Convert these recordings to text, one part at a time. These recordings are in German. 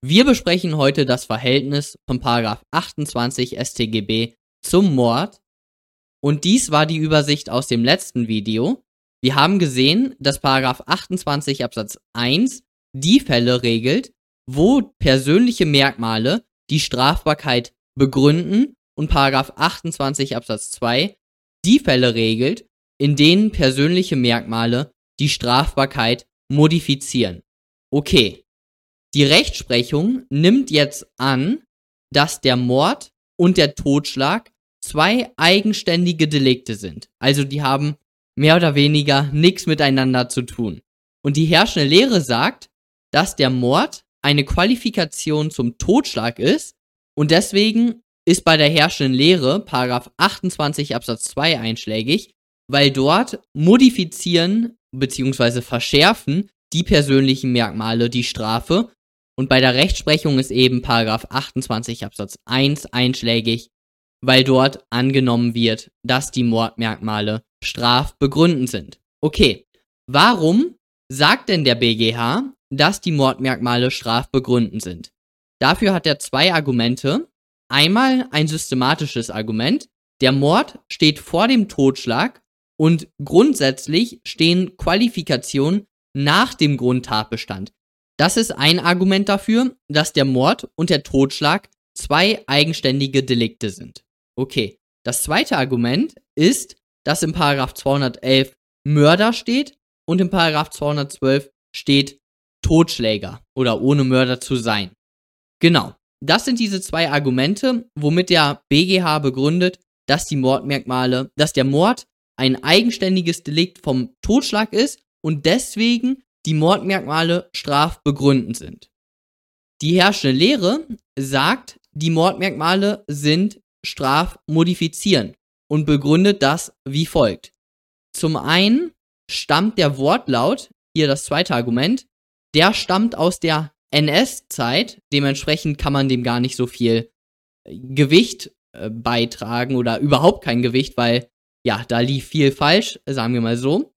Wir besprechen heute das Verhältnis von 28 StGB zum Mord. Und dies war die Übersicht aus dem letzten Video. Wir haben gesehen, dass 28 Absatz 1 die Fälle regelt, wo persönliche Merkmale die Strafbarkeit begründen und 28 Absatz 2 die Fälle regelt, in denen persönliche Merkmale die Strafbarkeit modifizieren. Okay. Die Rechtsprechung nimmt jetzt an, dass der Mord und der Totschlag zwei eigenständige Delikte sind. Also die haben mehr oder weniger nichts miteinander zu tun. Und die herrschende Lehre sagt, dass der Mord eine Qualifikation zum Totschlag ist und deswegen ist bei der herrschenden Lehre Paragraph 28 Absatz 2 einschlägig, weil dort modifizieren bzw. verschärfen die persönlichen Merkmale die Strafe und bei der Rechtsprechung ist eben Paragraph 28 Absatz 1 einschlägig, weil dort angenommen wird, dass die Mordmerkmale strafbegründend sind. Okay, warum sagt denn der BGH, dass die Mordmerkmale strafbegründend sind? Dafür hat er zwei Argumente. Einmal ein systematisches Argument. Der Mord steht vor dem Totschlag und grundsätzlich stehen Qualifikationen nach dem Grundtatbestand. Das ist ein Argument dafür, dass der Mord und der Totschlag zwei eigenständige Delikte sind. Okay. Das zweite Argument ist, dass im Paragraph 211 Mörder steht und im Paragraph 212 steht Totschläger oder ohne Mörder zu sein. Genau. Das sind diese zwei Argumente, womit der BGH begründet, dass die Mordmerkmale, dass der Mord ein eigenständiges Delikt vom Totschlag ist und deswegen die Mordmerkmale strafbegründend sind. Die herrschende Lehre sagt, die Mordmerkmale sind strafmodifizierend und begründet das wie folgt. Zum einen stammt der Wortlaut, hier das zweite Argument, der stammt aus der NS-Zeit, dementsprechend kann man dem gar nicht so viel äh, Gewicht äh, beitragen oder überhaupt kein Gewicht, weil ja, da lief viel falsch, sagen wir mal so.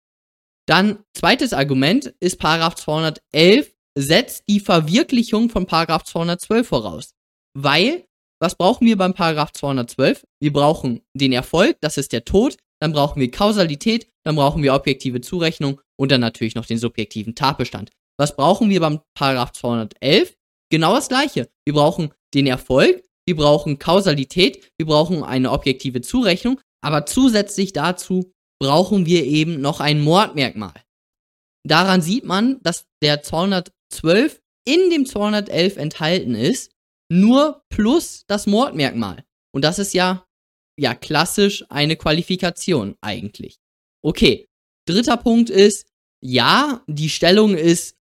Dann zweites Argument ist Paragraph 211 setzt die Verwirklichung von Paragraph 212 voraus. Weil, was brauchen wir beim Paragraph 212? Wir brauchen den Erfolg, das ist der Tod, dann brauchen wir Kausalität, dann brauchen wir objektive Zurechnung und dann natürlich noch den subjektiven Tatbestand. Was brauchen wir beim Paragraph 211? Genau das gleiche. Wir brauchen den Erfolg, wir brauchen Kausalität, wir brauchen eine objektive Zurechnung, aber zusätzlich dazu brauchen wir eben noch ein Mordmerkmal. Daran sieht man, dass der 212 in dem 211 enthalten ist, nur plus das Mordmerkmal. Und das ist ja, ja, klassisch eine Qualifikation eigentlich. Okay. Dritter Punkt ist, ja, die Stellung ist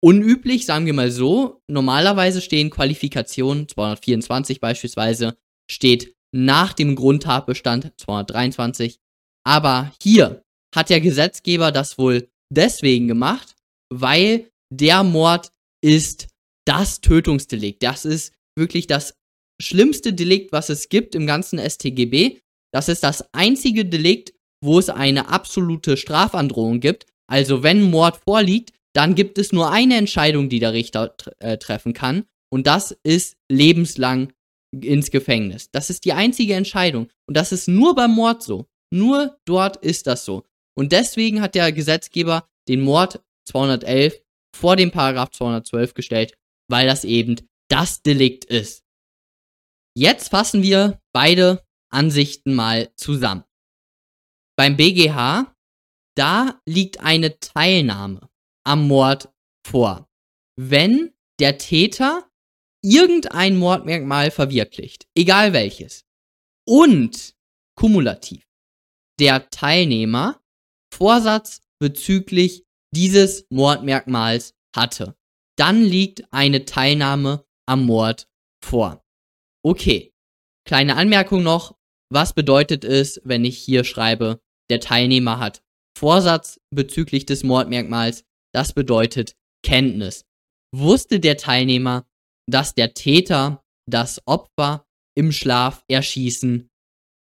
unüblich, sagen wir mal so. Normalerweise stehen Qualifikationen, 224 beispielsweise, steht nach dem Grundtatbestand 223 aber hier hat der Gesetzgeber das wohl deswegen gemacht, weil der Mord ist das Tötungsdelikt. Das ist wirklich das schlimmste Delikt, was es gibt im ganzen StGB. Das ist das einzige Delikt, wo es eine absolute Strafandrohung gibt. Also wenn Mord vorliegt, dann gibt es nur eine Entscheidung, die der Richter äh, treffen kann. Und das ist lebenslang ins Gefängnis. Das ist die einzige Entscheidung. Und das ist nur beim Mord so. Nur dort ist das so. Und deswegen hat der Gesetzgeber den Mord 211 vor dem Paragraph 212 gestellt, weil das eben das Delikt ist. Jetzt fassen wir beide Ansichten mal zusammen. Beim BGH, da liegt eine Teilnahme am Mord vor, wenn der Täter irgendein Mordmerkmal verwirklicht, egal welches, und kumulativ der Teilnehmer Vorsatz bezüglich dieses Mordmerkmals hatte. Dann liegt eine Teilnahme am Mord vor. Okay. Kleine Anmerkung noch. Was bedeutet es, wenn ich hier schreibe, der Teilnehmer hat Vorsatz bezüglich des Mordmerkmals? Das bedeutet Kenntnis. Wusste der Teilnehmer, dass der Täter das Opfer im Schlaf erschießen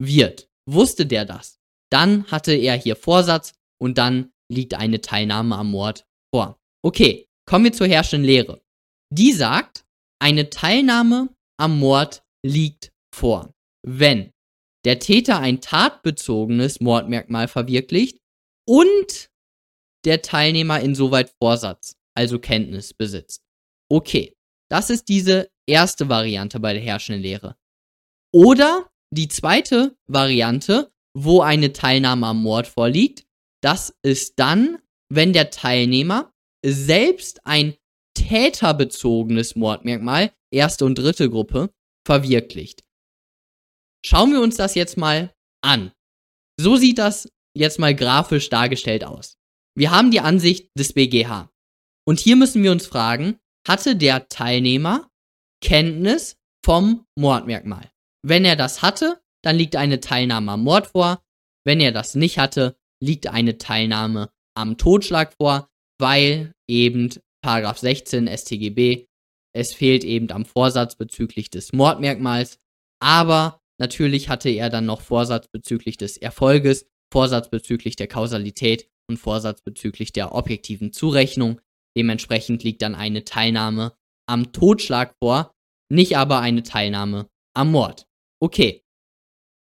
wird? Wusste der das? Dann hatte er hier Vorsatz und dann liegt eine Teilnahme am Mord vor. Okay, kommen wir zur herrschenden Lehre. Die sagt, eine Teilnahme am Mord liegt vor, wenn der Täter ein tatbezogenes Mordmerkmal verwirklicht und der Teilnehmer insoweit Vorsatz, also Kenntnis besitzt. Okay, das ist diese erste Variante bei der herrschenden Lehre. Oder die zweite Variante, wo eine Teilnahme am Mord vorliegt, das ist dann, wenn der Teilnehmer selbst ein täterbezogenes Mordmerkmal, erste und dritte Gruppe, verwirklicht. Schauen wir uns das jetzt mal an. So sieht das jetzt mal grafisch dargestellt aus. Wir haben die Ansicht des BGH. Und hier müssen wir uns fragen, hatte der Teilnehmer Kenntnis vom Mordmerkmal? Wenn er das hatte, dann liegt eine Teilnahme am Mord vor. Wenn er das nicht hatte, liegt eine Teilnahme am Totschlag vor, weil eben Paragraph 16 StGB es fehlt eben am Vorsatz bezüglich des Mordmerkmals, aber natürlich hatte er dann noch Vorsatz bezüglich des Erfolges, Vorsatz bezüglich der Kausalität und Vorsatz bezüglich der objektiven Zurechnung. Dementsprechend liegt dann eine Teilnahme am Totschlag vor, nicht aber eine Teilnahme am Mord. Okay.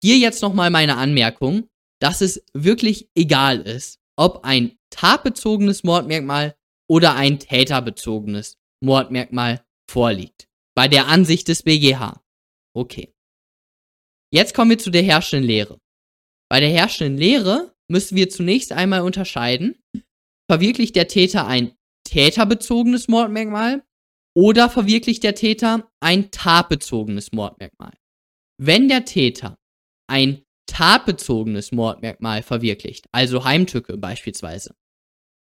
Hier jetzt nochmal meine Anmerkung, dass es wirklich egal ist, ob ein tatbezogenes Mordmerkmal oder ein täterbezogenes Mordmerkmal vorliegt. Bei der Ansicht des BGH. Okay. Jetzt kommen wir zu der herrschenden Lehre. Bei der herrschenden Lehre müssen wir zunächst einmal unterscheiden, verwirklicht der Täter ein täterbezogenes Mordmerkmal oder verwirklicht der Täter ein tatbezogenes Mordmerkmal. Wenn der Täter ein tatbezogenes Mordmerkmal verwirklicht, also Heimtücke beispielsweise,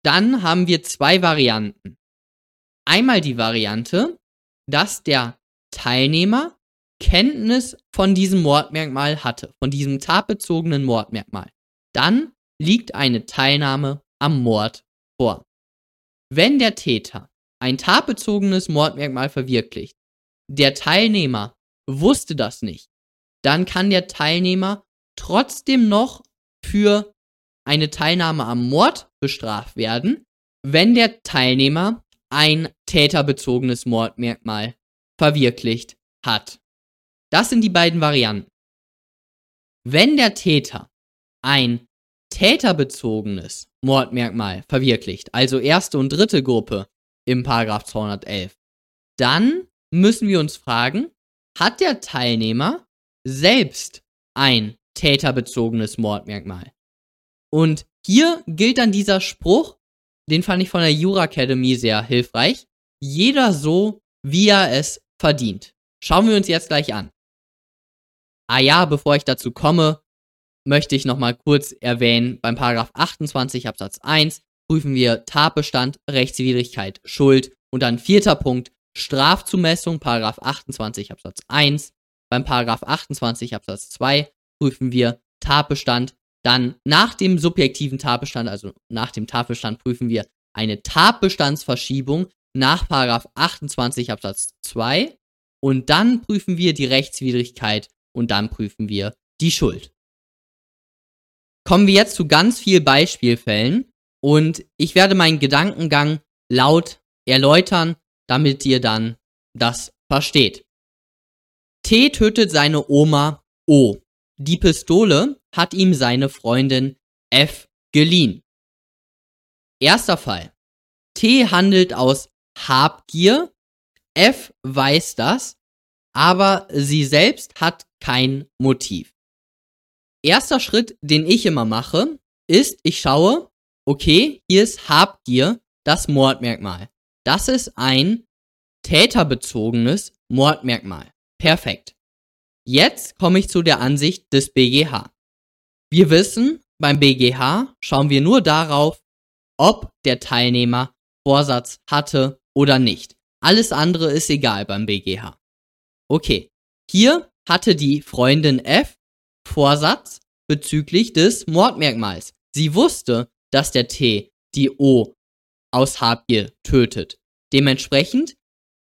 dann haben wir zwei Varianten. Einmal die Variante, dass der Teilnehmer Kenntnis von diesem Mordmerkmal hatte, von diesem tatbezogenen Mordmerkmal. Dann liegt eine Teilnahme am Mord vor. Wenn der Täter ein tatbezogenes Mordmerkmal verwirklicht, der Teilnehmer wusste das nicht, dann kann der Teilnehmer trotzdem noch für eine Teilnahme am Mord bestraft werden, wenn der Teilnehmer ein täterbezogenes Mordmerkmal verwirklicht hat. Das sind die beiden Varianten. Wenn der Täter ein täterbezogenes Mordmerkmal verwirklicht, also erste und dritte Gruppe im Paragraph 211, dann müssen wir uns fragen, hat der Teilnehmer selbst ein täterbezogenes Mordmerkmal? Und hier gilt dann dieser Spruch, den fand ich von der Jura Academy sehr hilfreich. Jeder so, wie er es verdient. Schauen wir uns jetzt gleich an. Ah ja, bevor ich dazu komme, möchte ich nochmal kurz erwähnen, beim Paragraph 28 Absatz 1 prüfen wir Tatbestand, Rechtswidrigkeit, Schuld und dann vierter Punkt Strafzumessung, Paragraph 28 Absatz 1. Beim Paragraph 28 Absatz 2 prüfen wir Tatbestand, dann nach dem subjektiven Tatbestand, also nach dem Tatbestand, prüfen wir eine Tatbestandsverschiebung nach 28 Absatz 2 und dann prüfen wir die Rechtswidrigkeit und dann prüfen wir die Schuld. Kommen wir jetzt zu ganz vielen Beispielfällen und ich werde meinen Gedankengang laut erläutern, damit ihr dann das versteht. T tötet seine Oma O. Die Pistole hat ihm seine Freundin F geliehen. Erster Fall. T handelt aus Habgier. F weiß das, aber sie selbst hat kein Motiv. Erster Schritt, den ich immer mache, ist, ich schaue, okay, hier ist Habgier das Mordmerkmal. Das ist ein täterbezogenes Mordmerkmal. Perfekt. Jetzt komme ich zu der Ansicht des BGH. Wir wissen, beim BGH schauen wir nur darauf, ob der Teilnehmer Vorsatz hatte oder nicht. Alles andere ist egal beim BGH. Okay, hier hatte die Freundin F Vorsatz bezüglich des Mordmerkmals. Sie wusste, dass der T die O aus Habgier tötet. Dementsprechend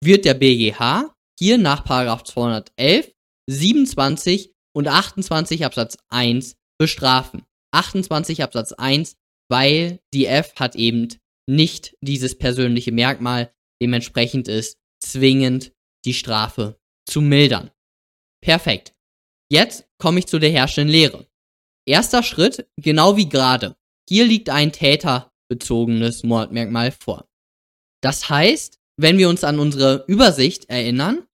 wird der BGH hier nach 211, 27 und 28 Absatz 1 bestrafen. 28 Absatz 1, weil die F hat eben nicht dieses persönliche Merkmal, dementsprechend ist zwingend die Strafe zu mildern. Perfekt. Jetzt komme ich zu der herrschenden Lehre. Erster Schritt, genau wie gerade. Hier liegt ein täterbezogenes Mordmerkmal vor. Das heißt, wenn wir uns an unsere Übersicht erinnern,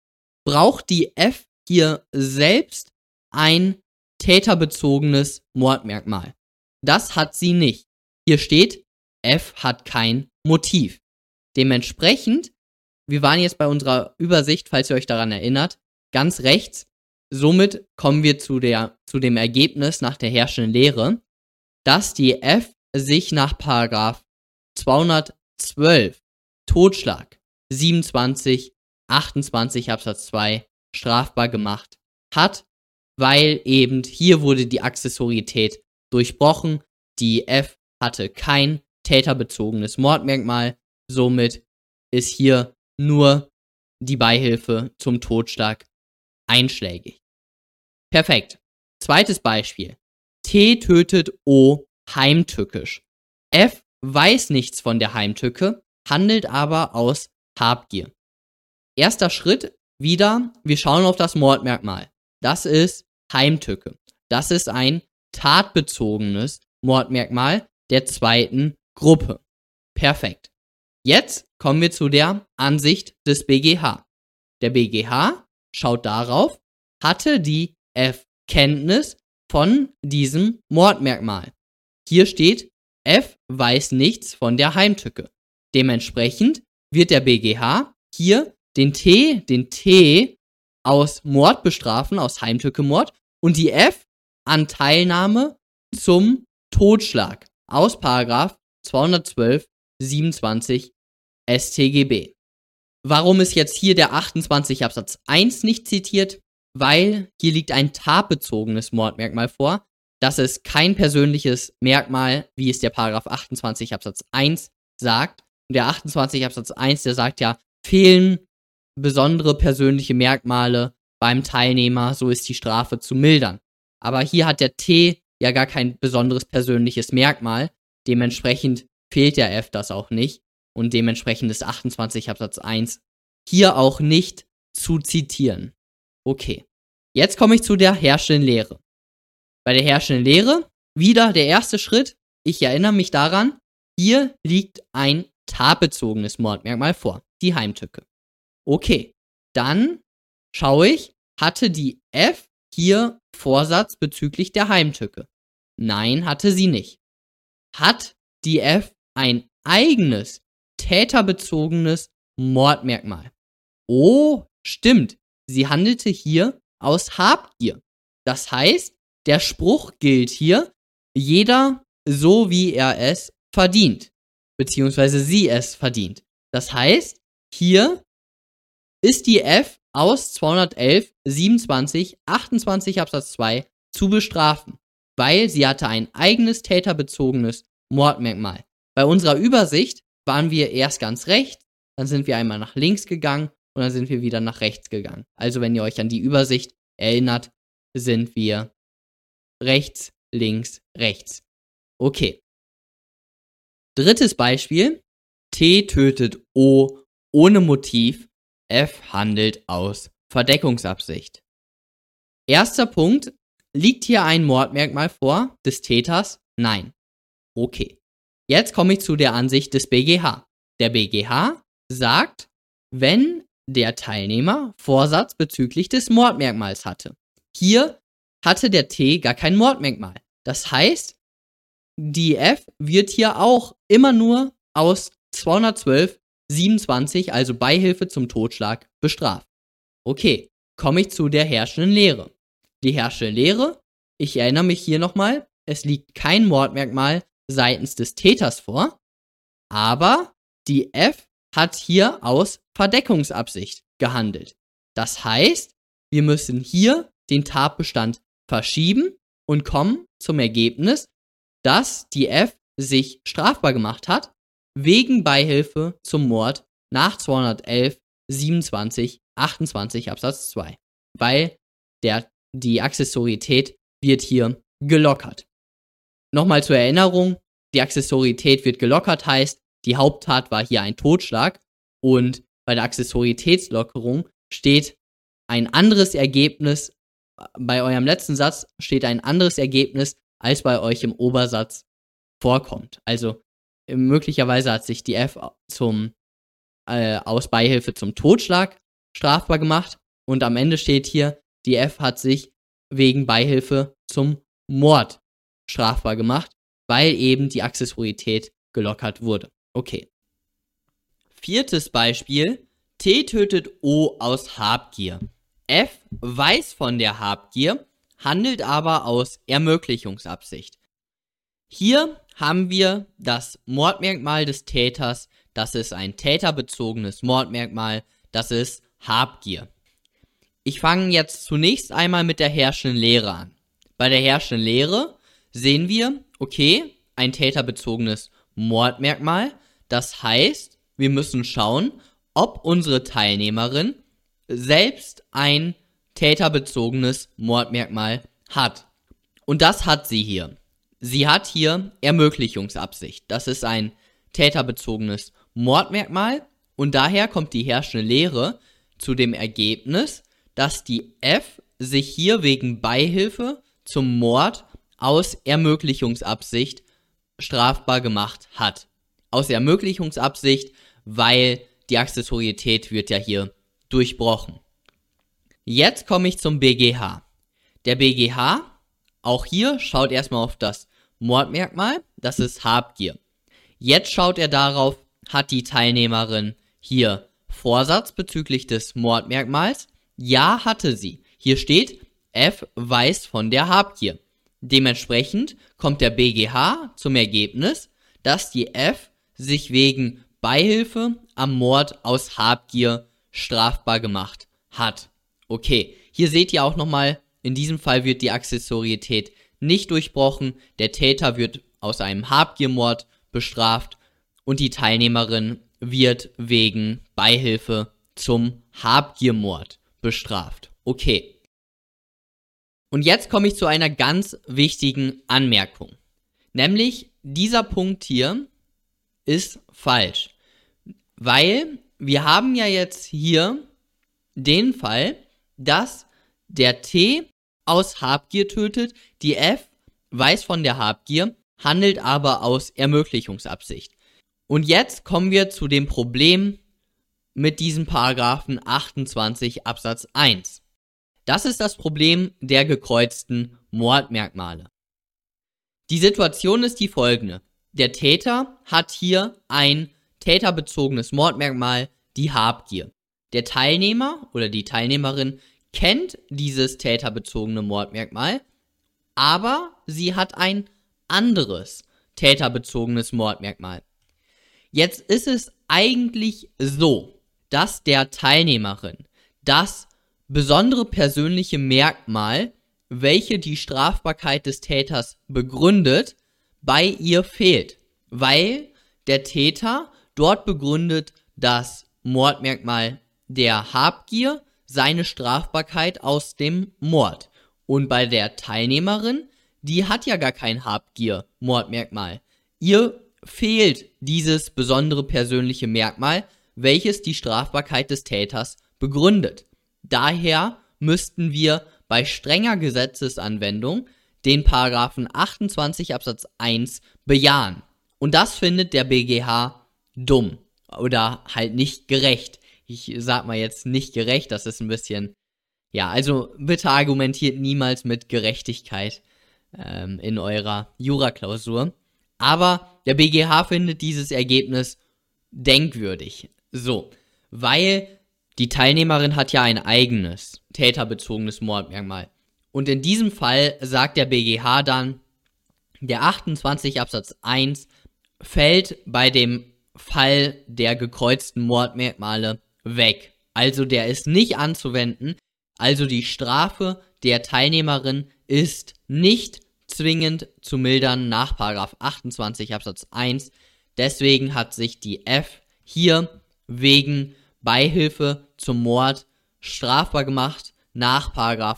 braucht die F hier selbst ein täterbezogenes Mordmerkmal. Das hat sie nicht. Hier steht, F hat kein Motiv. Dementsprechend, wir waren jetzt bei unserer Übersicht, falls ihr euch daran erinnert, ganz rechts. Somit kommen wir zu, der, zu dem Ergebnis nach der herrschenden Lehre, dass die F sich nach Paragraph 212 Totschlag 27 28 Absatz 2 strafbar gemacht hat, weil eben hier wurde die Accessorität durchbrochen. Die F hatte kein täterbezogenes Mordmerkmal, somit ist hier nur die Beihilfe zum Totschlag einschlägig. Perfekt. Zweites Beispiel. T tötet O heimtückisch. F weiß nichts von der Heimtücke, handelt aber aus Habgier. Erster Schritt wieder, wir schauen auf das Mordmerkmal. Das ist Heimtücke. Das ist ein tatbezogenes Mordmerkmal der zweiten Gruppe. Perfekt. Jetzt kommen wir zu der Ansicht des BGH. Der BGH schaut darauf, hatte die F Kenntnis von diesem Mordmerkmal. Hier steht, F weiß nichts von der Heimtücke. Dementsprechend wird der BGH hier den T, den T aus Mord bestrafen, aus Heimtücke-Mord und die F an Teilnahme zum Totschlag aus Paragraph 212 27 StGB. Warum ist jetzt hier der 28 Absatz 1 nicht zitiert? Weil hier liegt ein tatbezogenes Mordmerkmal vor. Das ist kein persönliches Merkmal, wie es der Paragraph 28 Absatz 1 sagt. Und der 28 Absatz 1, der sagt ja, fehlen besondere persönliche Merkmale beim Teilnehmer, so ist die Strafe zu mildern. Aber hier hat der T ja gar kein besonderes persönliches Merkmal. Dementsprechend fehlt der F das auch nicht. Und dementsprechend ist 28 Absatz 1 hier auch nicht zu zitieren. Okay. Jetzt komme ich zu der herrschenden Lehre. Bei der herrschenden Lehre wieder der erste Schritt. Ich erinnere mich daran, hier liegt ein tatbezogenes Mordmerkmal vor, die Heimtücke. Okay, dann schaue ich, hatte die F hier Vorsatz bezüglich der Heimtücke? Nein, hatte sie nicht. Hat die F ein eigenes täterbezogenes Mordmerkmal? Oh, stimmt. Sie handelte hier aus Habgier. Das heißt, der Spruch gilt hier, jeder so wie er es verdient, beziehungsweise sie es verdient. Das heißt, hier ist die F aus 211, 27, 28 Absatz 2 zu bestrafen, weil sie hatte ein eigenes täterbezogenes Mordmerkmal. Bei unserer Übersicht waren wir erst ganz rechts, dann sind wir einmal nach links gegangen und dann sind wir wieder nach rechts gegangen. Also wenn ihr euch an die Übersicht erinnert, sind wir rechts, links, rechts. Okay. Drittes Beispiel. T tötet O ohne Motiv F handelt aus Verdeckungsabsicht. Erster Punkt. Liegt hier ein Mordmerkmal vor des Täters? Nein. Okay. Jetzt komme ich zu der Ansicht des BGH. Der BGH sagt, wenn der Teilnehmer Vorsatz bezüglich des Mordmerkmals hatte. Hier hatte der T gar kein Mordmerkmal. Das heißt, die F wird hier auch immer nur aus 212 27, also Beihilfe zum Totschlag, bestraft. Okay, komme ich zu der herrschenden Lehre. Die herrschende Lehre, ich erinnere mich hier nochmal, es liegt kein Mordmerkmal seitens des Täters vor, aber die F hat hier aus Verdeckungsabsicht gehandelt. Das heißt, wir müssen hier den Tatbestand verschieben und kommen zum Ergebnis, dass die F sich strafbar gemacht hat wegen Beihilfe zum Mord nach 211, 27, 28 Absatz 2. Weil der, die Accessorität wird hier gelockert. Nochmal zur Erinnerung, die Accessorität wird gelockert heißt, die Haupttat war hier ein Totschlag und bei der Accessoritätslockerung steht ein anderes Ergebnis, bei eurem letzten Satz steht ein anderes Ergebnis, als bei euch im Obersatz vorkommt. Also möglicherweise hat sich die F zum äh, aus Beihilfe zum Totschlag strafbar gemacht und am Ende steht hier, die F hat sich wegen Beihilfe zum Mord strafbar gemacht, weil eben die Accessorität gelockert wurde. Okay. Viertes Beispiel. T tötet O aus Habgier. F weiß von der Habgier, handelt aber aus Ermöglichungsabsicht. Hier haben wir das Mordmerkmal des Täters, das ist ein täterbezogenes Mordmerkmal, das ist Habgier. Ich fange jetzt zunächst einmal mit der herrschenden Lehre an. Bei der herrschenden Lehre sehen wir, okay, ein täterbezogenes Mordmerkmal. Das heißt, wir müssen schauen, ob unsere Teilnehmerin selbst ein täterbezogenes Mordmerkmal hat. Und das hat sie hier. Sie hat hier Ermöglichungsabsicht. Das ist ein täterbezogenes Mordmerkmal und daher kommt die herrschende Lehre zu dem Ergebnis, dass die F sich hier wegen Beihilfe zum Mord aus Ermöglichungsabsicht strafbar gemacht hat. Aus Ermöglichungsabsicht, weil die Accessorietät wird ja hier durchbrochen. Jetzt komme ich zum BGH. Der BGH, auch hier schaut erstmal auf das Mordmerkmal, das ist Habgier. Jetzt schaut er darauf, hat die Teilnehmerin hier Vorsatz bezüglich des Mordmerkmals? Ja, hatte sie. Hier steht, F weiß von der Habgier. Dementsprechend kommt der BGH zum Ergebnis, dass die F sich wegen Beihilfe am Mord aus Habgier strafbar gemacht hat. Okay, hier seht ihr auch nochmal, in diesem Fall wird die Accessorietät nicht durchbrochen, der Täter wird aus einem Habgiermord bestraft und die Teilnehmerin wird wegen Beihilfe zum Habgiermord bestraft. Okay. Und jetzt komme ich zu einer ganz wichtigen Anmerkung. Nämlich dieser Punkt hier ist falsch. Weil wir haben ja jetzt hier den Fall, dass der T aus Habgier tötet, die F weiß von der Habgier, handelt aber aus Ermöglichungsabsicht. Und jetzt kommen wir zu dem Problem mit diesem Paragraphen 28 Absatz 1. Das ist das Problem der gekreuzten Mordmerkmale. Die Situation ist die folgende. Der Täter hat hier ein täterbezogenes Mordmerkmal, die Habgier. Der Teilnehmer oder die Teilnehmerin kennt dieses täterbezogene Mordmerkmal, aber sie hat ein anderes täterbezogenes Mordmerkmal. Jetzt ist es eigentlich so, dass der Teilnehmerin das besondere persönliche Merkmal, welche die Strafbarkeit des Täters begründet, bei ihr fehlt, weil der Täter dort begründet das Mordmerkmal der Habgier seine Strafbarkeit aus dem Mord. Und bei der Teilnehmerin, die hat ja gar kein Habgier-Mordmerkmal. Ihr fehlt dieses besondere persönliche Merkmal, welches die Strafbarkeit des Täters begründet. Daher müssten wir bei strenger Gesetzesanwendung den Paragraphen 28 Absatz 1 bejahen. Und das findet der BGH dumm oder halt nicht gerecht. Ich sag mal jetzt nicht gerecht, das ist ein bisschen. Ja, also bitte argumentiert niemals mit Gerechtigkeit ähm, in eurer Juraklausur. Aber der BGH findet dieses Ergebnis denkwürdig. So, weil die Teilnehmerin hat ja ein eigenes täterbezogenes Mordmerkmal. Und in diesem Fall sagt der BGH dann, der 28 Absatz 1 fällt bei dem Fall der gekreuzten Mordmerkmale weg. Also der ist nicht anzuwenden. Also die Strafe der Teilnehmerin ist nicht zwingend zu mildern nach 28 Absatz 1. Deswegen hat sich die F hier wegen Beihilfe zum Mord strafbar gemacht nach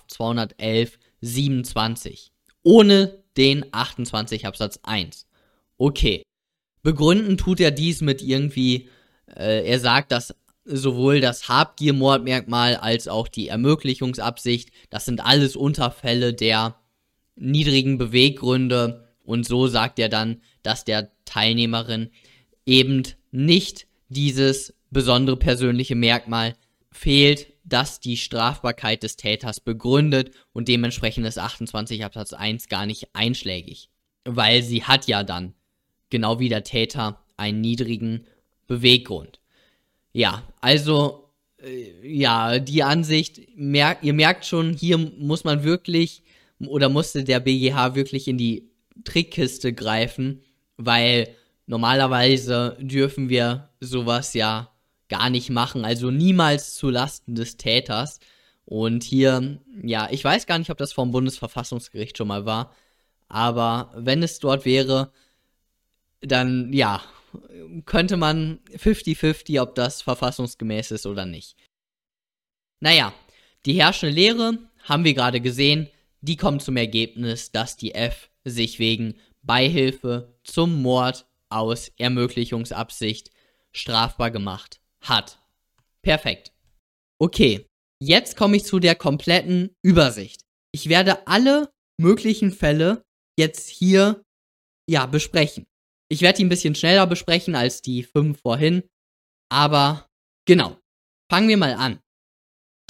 211 27. Ohne den 28 Absatz 1. Okay. Begründen tut er dies mit irgendwie, äh, er sagt, dass sowohl das Habgier-Mordmerkmal als auch die Ermöglichungsabsicht, das sind alles Unterfälle der niedrigen Beweggründe. Und so sagt er dann, dass der Teilnehmerin eben nicht dieses besondere persönliche Merkmal fehlt, das die Strafbarkeit des Täters begründet und dementsprechend ist 28 Absatz 1 gar nicht einschlägig, weil sie hat ja dann, genau wie der Täter, einen niedrigen Beweggrund. Ja, also, äh, ja, die Ansicht, mer ihr merkt schon, hier muss man wirklich oder musste der BGH wirklich in die Trickkiste greifen, weil normalerweise dürfen wir sowas ja gar nicht machen, also niemals zu Lasten des Täters. Und hier, ja, ich weiß gar nicht, ob das vom Bundesverfassungsgericht schon mal war, aber wenn es dort wäre, dann ja, könnte man 50-50, ob das verfassungsgemäß ist oder nicht. Naja, die herrschende Lehre haben wir gerade gesehen, die kommt zum Ergebnis, dass die F sich wegen Beihilfe zum Mord aus Ermöglichungsabsicht strafbar gemacht hat. Perfekt. Okay, jetzt komme ich zu der kompletten Übersicht. Ich werde alle möglichen Fälle jetzt hier ja besprechen. Ich werde die ein bisschen schneller besprechen als die fünf vorhin, aber genau. Fangen wir mal an.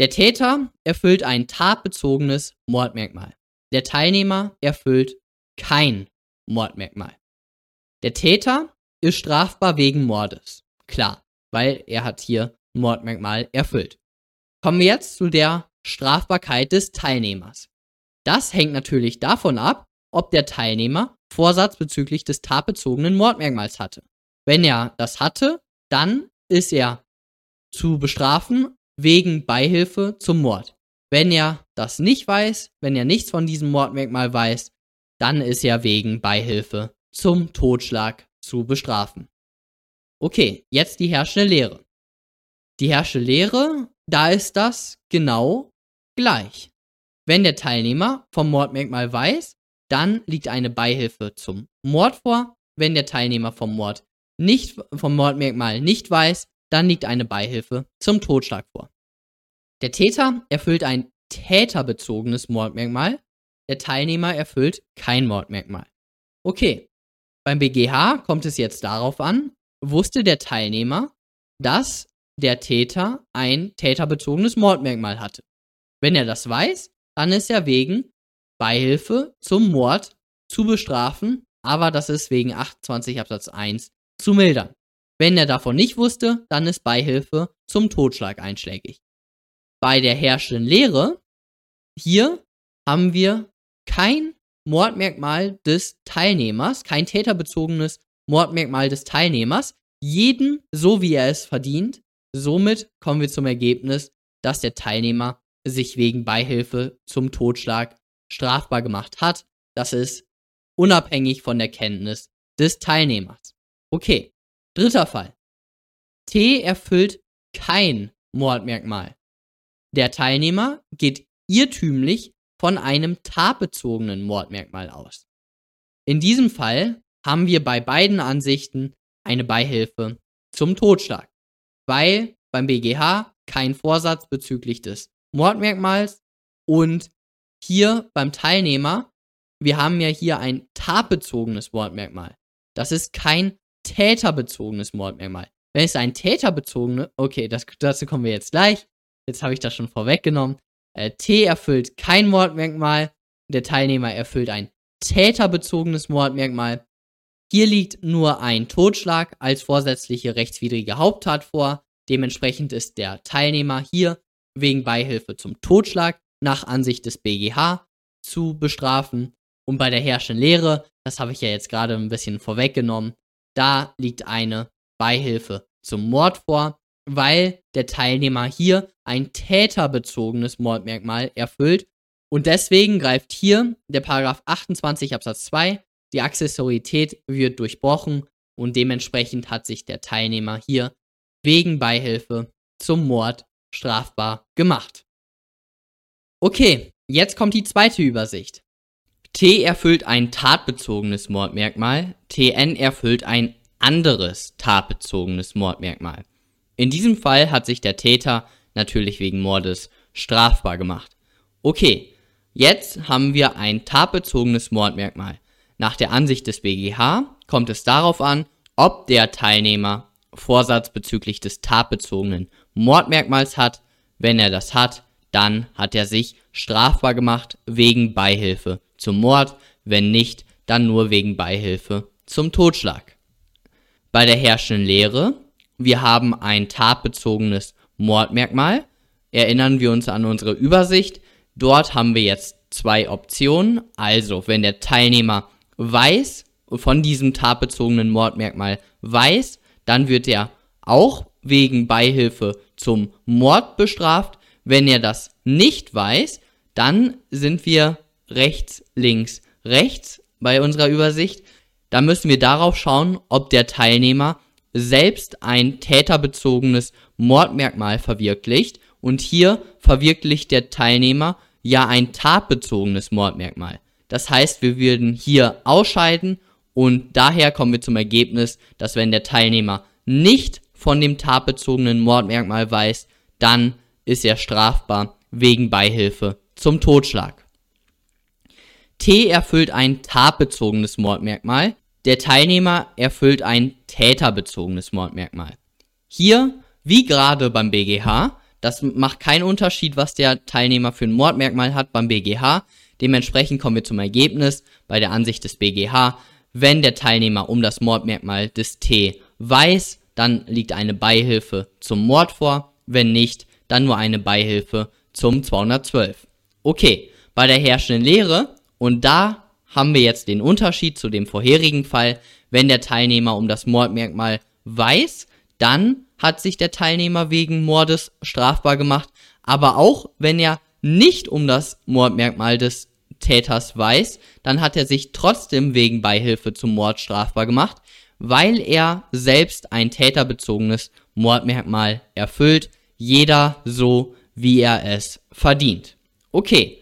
Der Täter erfüllt ein tatbezogenes Mordmerkmal. Der Teilnehmer erfüllt kein Mordmerkmal. Der Täter ist strafbar wegen Mordes. Klar weil er hat hier ein Mordmerkmal erfüllt. Kommen wir jetzt zu der Strafbarkeit des Teilnehmers. Das hängt natürlich davon ab, ob der Teilnehmer Vorsatz bezüglich des tatbezogenen Mordmerkmals hatte. Wenn er das hatte, dann ist er zu bestrafen wegen Beihilfe zum Mord. Wenn er das nicht weiß, wenn er nichts von diesem Mordmerkmal weiß, dann ist er wegen Beihilfe zum Totschlag zu bestrafen. Okay, jetzt die herrschende Lehre. Die herrschende Lehre, da ist das genau gleich. Wenn der Teilnehmer vom Mordmerkmal weiß, dann liegt eine Beihilfe zum Mord vor. Wenn der Teilnehmer vom Mord nicht, vom Mordmerkmal nicht weiß, dann liegt eine Beihilfe zum Totschlag vor. Der Täter erfüllt ein täterbezogenes Mordmerkmal, der Teilnehmer erfüllt kein Mordmerkmal. Okay, beim BGH kommt es jetzt darauf an, wusste der Teilnehmer, dass der Täter ein täterbezogenes Mordmerkmal hatte. Wenn er das weiß, dann ist er wegen Beihilfe zum Mord zu bestrafen, aber das ist wegen 28 Absatz 1 zu mildern. Wenn er davon nicht wusste, dann ist Beihilfe zum Totschlag einschlägig. Bei der herrschenden Lehre, hier haben wir kein Mordmerkmal des Teilnehmers, kein täterbezogenes Mordmerkmal des Teilnehmers, jeden so wie er es verdient. Somit kommen wir zum Ergebnis, dass der Teilnehmer sich wegen Beihilfe zum Totschlag strafbar gemacht hat. Das ist unabhängig von der Kenntnis des Teilnehmers. Okay, dritter Fall. T erfüllt kein Mordmerkmal. Der Teilnehmer geht irrtümlich von einem tatbezogenen Mordmerkmal aus. In diesem Fall haben wir bei beiden Ansichten eine Beihilfe zum Totschlag, weil beim BGH kein Vorsatz bezüglich des Mordmerkmals und hier beim Teilnehmer, wir haben ja hier ein tatbezogenes Mordmerkmal. Das ist kein täterbezogenes Mordmerkmal. Wenn es ein täterbezogenes, okay, das, dazu kommen wir jetzt gleich. Jetzt habe ich das schon vorweggenommen. Äh, T erfüllt kein Mordmerkmal, der Teilnehmer erfüllt ein täterbezogenes Mordmerkmal. Hier liegt nur ein Totschlag als vorsätzliche rechtswidrige Haupttat vor. Dementsprechend ist der Teilnehmer hier wegen Beihilfe zum Totschlag nach Ansicht des BGH zu bestrafen. Und bei der herrschenden Lehre, das habe ich ja jetzt gerade ein bisschen vorweggenommen, da liegt eine Beihilfe zum Mord vor, weil der Teilnehmer hier ein täterbezogenes Mordmerkmal erfüllt. Und deswegen greift hier der Paragraph 28 Absatz 2 die Accessorität wird durchbrochen und dementsprechend hat sich der Teilnehmer hier wegen Beihilfe zum Mord strafbar gemacht. Okay, jetzt kommt die zweite Übersicht. T erfüllt ein tatbezogenes Mordmerkmal, TN erfüllt ein anderes tatbezogenes Mordmerkmal. In diesem Fall hat sich der Täter natürlich wegen Mordes strafbar gemacht. Okay, jetzt haben wir ein tatbezogenes Mordmerkmal. Nach der Ansicht des BGH kommt es darauf an, ob der Teilnehmer Vorsatz bezüglich des tatbezogenen Mordmerkmals hat. Wenn er das hat, dann hat er sich strafbar gemacht wegen Beihilfe zum Mord, wenn nicht, dann nur wegen Beihilfe zum Totschlag. Bei der herrschenden Lehre, wir haben ein tatbezogenes Mordmerkmal. Erinnern wir uns an unsere Übersicht. Dort haben wir jetzt zwei Optionen. Also, wenn der Teilnehmer weiß, von diesem tatbezogenen Mordmerkmal weiß, dann wird er auch wegen Beihilfe zum Mord bestraft. Wenn er das nicht weiß, dann sind wir rechts, links, rechts bei unserer Übersicht. Da müssen wir darauf schauen, ob der Teilnehmer selbst ein täterbezogenes Mordmerkmal verwirklicht. Und hier verwirklicht der Teilnehmer ja ein tatbezogenes Mordmerkmal. Das heißt, wir würden hier ausscheiden und daher kommen wir zum Ergebnis, dass wenn der Teilnehmer nicht von dem tatbezogenen Mordmerkmal weiß, dann ist er strafbar wegen Beihilfe zum Totschlag. T erfüllt ein tatbezogenes Mordmerkmal, der Teilnehmer erfüllt ein täterbezogenes Mordmerkmal. Hier, wie gerade beim BGH, das macht keinen Unterschied, was der Teilnehmer für ein Mordmerkmal hat beim BGH. Dementsprechend kommen wir zum Ergebnis bei der Ansicht des BGH, wenn der Teilnehmer um das Mordmerkmal des T weiß, dann liegt eine Beihilfe zum Mord vor, wenn nicht, dann nur eine Beihilfe zum 212. Okay, bei der herrschenden Lehre, und da haben wir jetzt den Unterschied zu dem vorherigen Fall, wenn der Teilnehmer um das Mordmerkmal weiß, dann hat sich der Teilnehmer wegen Mordes strafbar gemacht, aber auch wenn er nicht um das Mordmerkmal des Täters weiß, dann hat er sich trotzdem wegen Beihilfe zum Mord strafbar gemacht, weil er selbst ein täterbezogenes Mordmerkmal erfüllt, jeder so, wie er es verdient. Okay,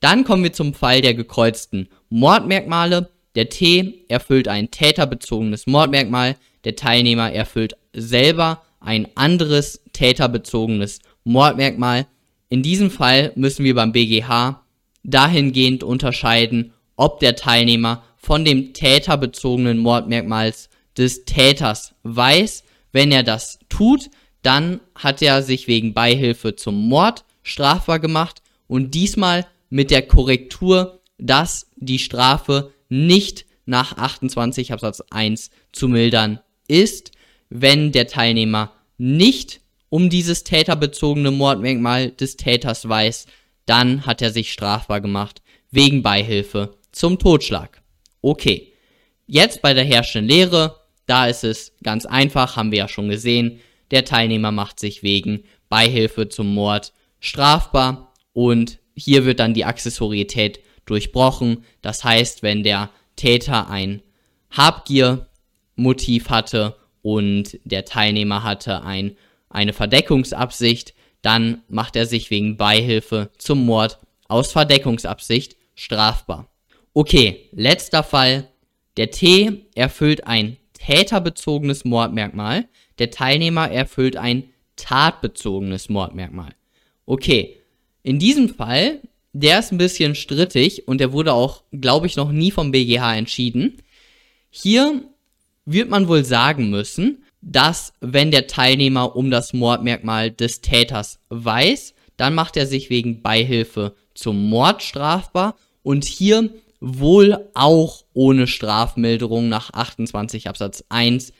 dann kommen wir zum Fall der gekreuzten Mordmerkmale. Der T erfüllt ein täterbezogenes Mordmerkmal, der Teilnehmer erfüllt selber ein anderes täterbezogenes Mordmerkmal. In diesem Fall müssen wir beim BGH dahingehend unterscheiden, ob der Teilnehmer von dem täterbezogenen Mordmerkmals des Täters weiß. Wenn er das tut, dann hat er sich wegen Beihilfe zum Mord strafbar gemacht und diesmal mit der Korrektur, dass die Strafe nicht nach 28 Absatz 1 zu mildern ist, wenn der Teilnehmer nicht um dieses täterbezogene Mordmerkmal des Täters weiß, dann hat er sich strafbar gemacht wegen Beihilfe zum Totschlag. Okay, jetzt bei der herrschenden Lehre, da ist es ganz einfach, haben wir ja schon gesehen, der Teilnehmer macht sich wegen Beihilfe zum Mord strafbar und hier wird dann die Accessorietät durchbrochen. Das heißt, wenn der Täter ein Habgiermotiv hatte und der Teilnehmer hatte ein, eine Verdeckungsabsicht, dann macht er sich wegen Beihilfe zum Mord aus Verdeckungsabsicht strafbar. Okay, letzter Fall. Der T erfüllt ein täterbezogenes Mordmerkmal, der Teilnehmer erfüllt ein tatbezogenes Mordmerkmal. Okay, in diesem Fall, der ist ein bisschen strittig und der wurde auch, glaube ich, noch nie vom BGH entschieden. Hier wird man wohl sagen müssen, dass wenn der Teilnehmer um das Mordmerkmal des Täters weiß, dann macht er sich wegen Beihilfe zum Mord strafbar und hier wohl auch ohne Strafmilderung nach 28 Absatz 1.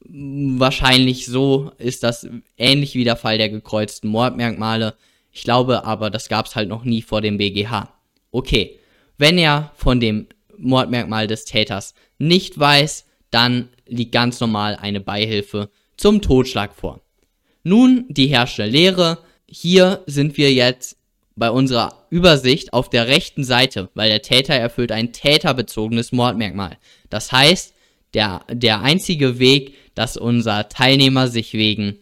Wahrscheinlich so ist das ähnlich wie der Fall der gekreuzten Mordmerkmale. Ich glaube aber, das gab es halt noch nie vor dem BGH. Okay, wenn er von dem Mordmerkmal des Täters nicht weiß, dann liegt ganz normal eine Beihilfe zum Totschlag vor. Nun die herrschende Lehre. Hier sind wir jetzt bei unserer Übersicht auf der rechten Seite, weil der Täter erfüllt ein täterbezogenes Mordmerkmal. Das heißt, der, der einzige Weg, dass unser Teilnehmer sich wegen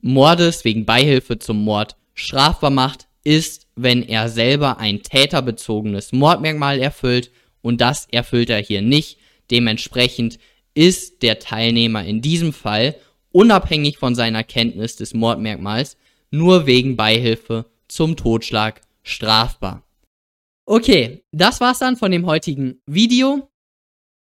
Mordes, wegen Beihilfe zum Mord strafbar macht, ist, wenn er selber ein täterbezogenes Mordmerkmal erfüllt und das erfüllt er hier nicht. Dementsprechend ist der Teilnehmer in diesem Fall unabhängig von seiner Kenntnis des Mordmerkmals, nur wegen Beihilfe zum Totschlag strafbar. Okay, das war's dann von dem heutigen Video.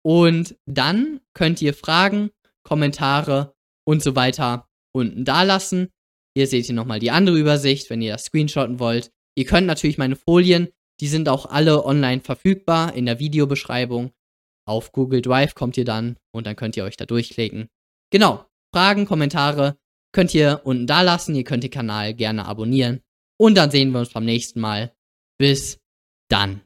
Und dann könnt ihr Fragen, Kommentare und so weiter unten da lassen. Hier seht ihr nochmal die andere Übersicht, wenn ihr das screenshotten wollt. Ihr könnt natürlich meine Folien, die sind auch alle online verfügbar in der Videobeschreibung. Auf Google Drive kommt ihr dann und dann könnt ihr euch da durchklicken. Genau, Fragen, Kommentare könnt ihr unten da lassen. Ihr könnt den Kanal gerne abonnieren. Und dann sehen wir uns beim nächsten Mal. Bis dann.